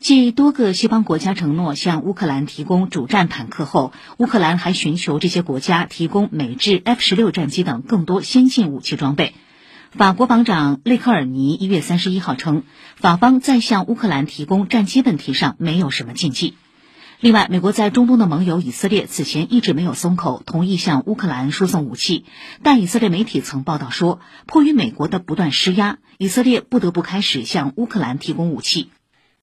继多个西方国家承诺向乌克兰提供主战坦克后乌克兰还寻求这些国家提供美制 f 十六战机等更多先进武器装备。法国防长内克尔尼一月三十一号称法方在向乌克兰提供战机问题上没有什么禁忌。另外美国在中东的盟友以色列此前一直没有松口同意向乌克兰输送武器。但以色列媒体曾报道说迫于美国的不断施压以色列不得不开始向乌克兰提供武器。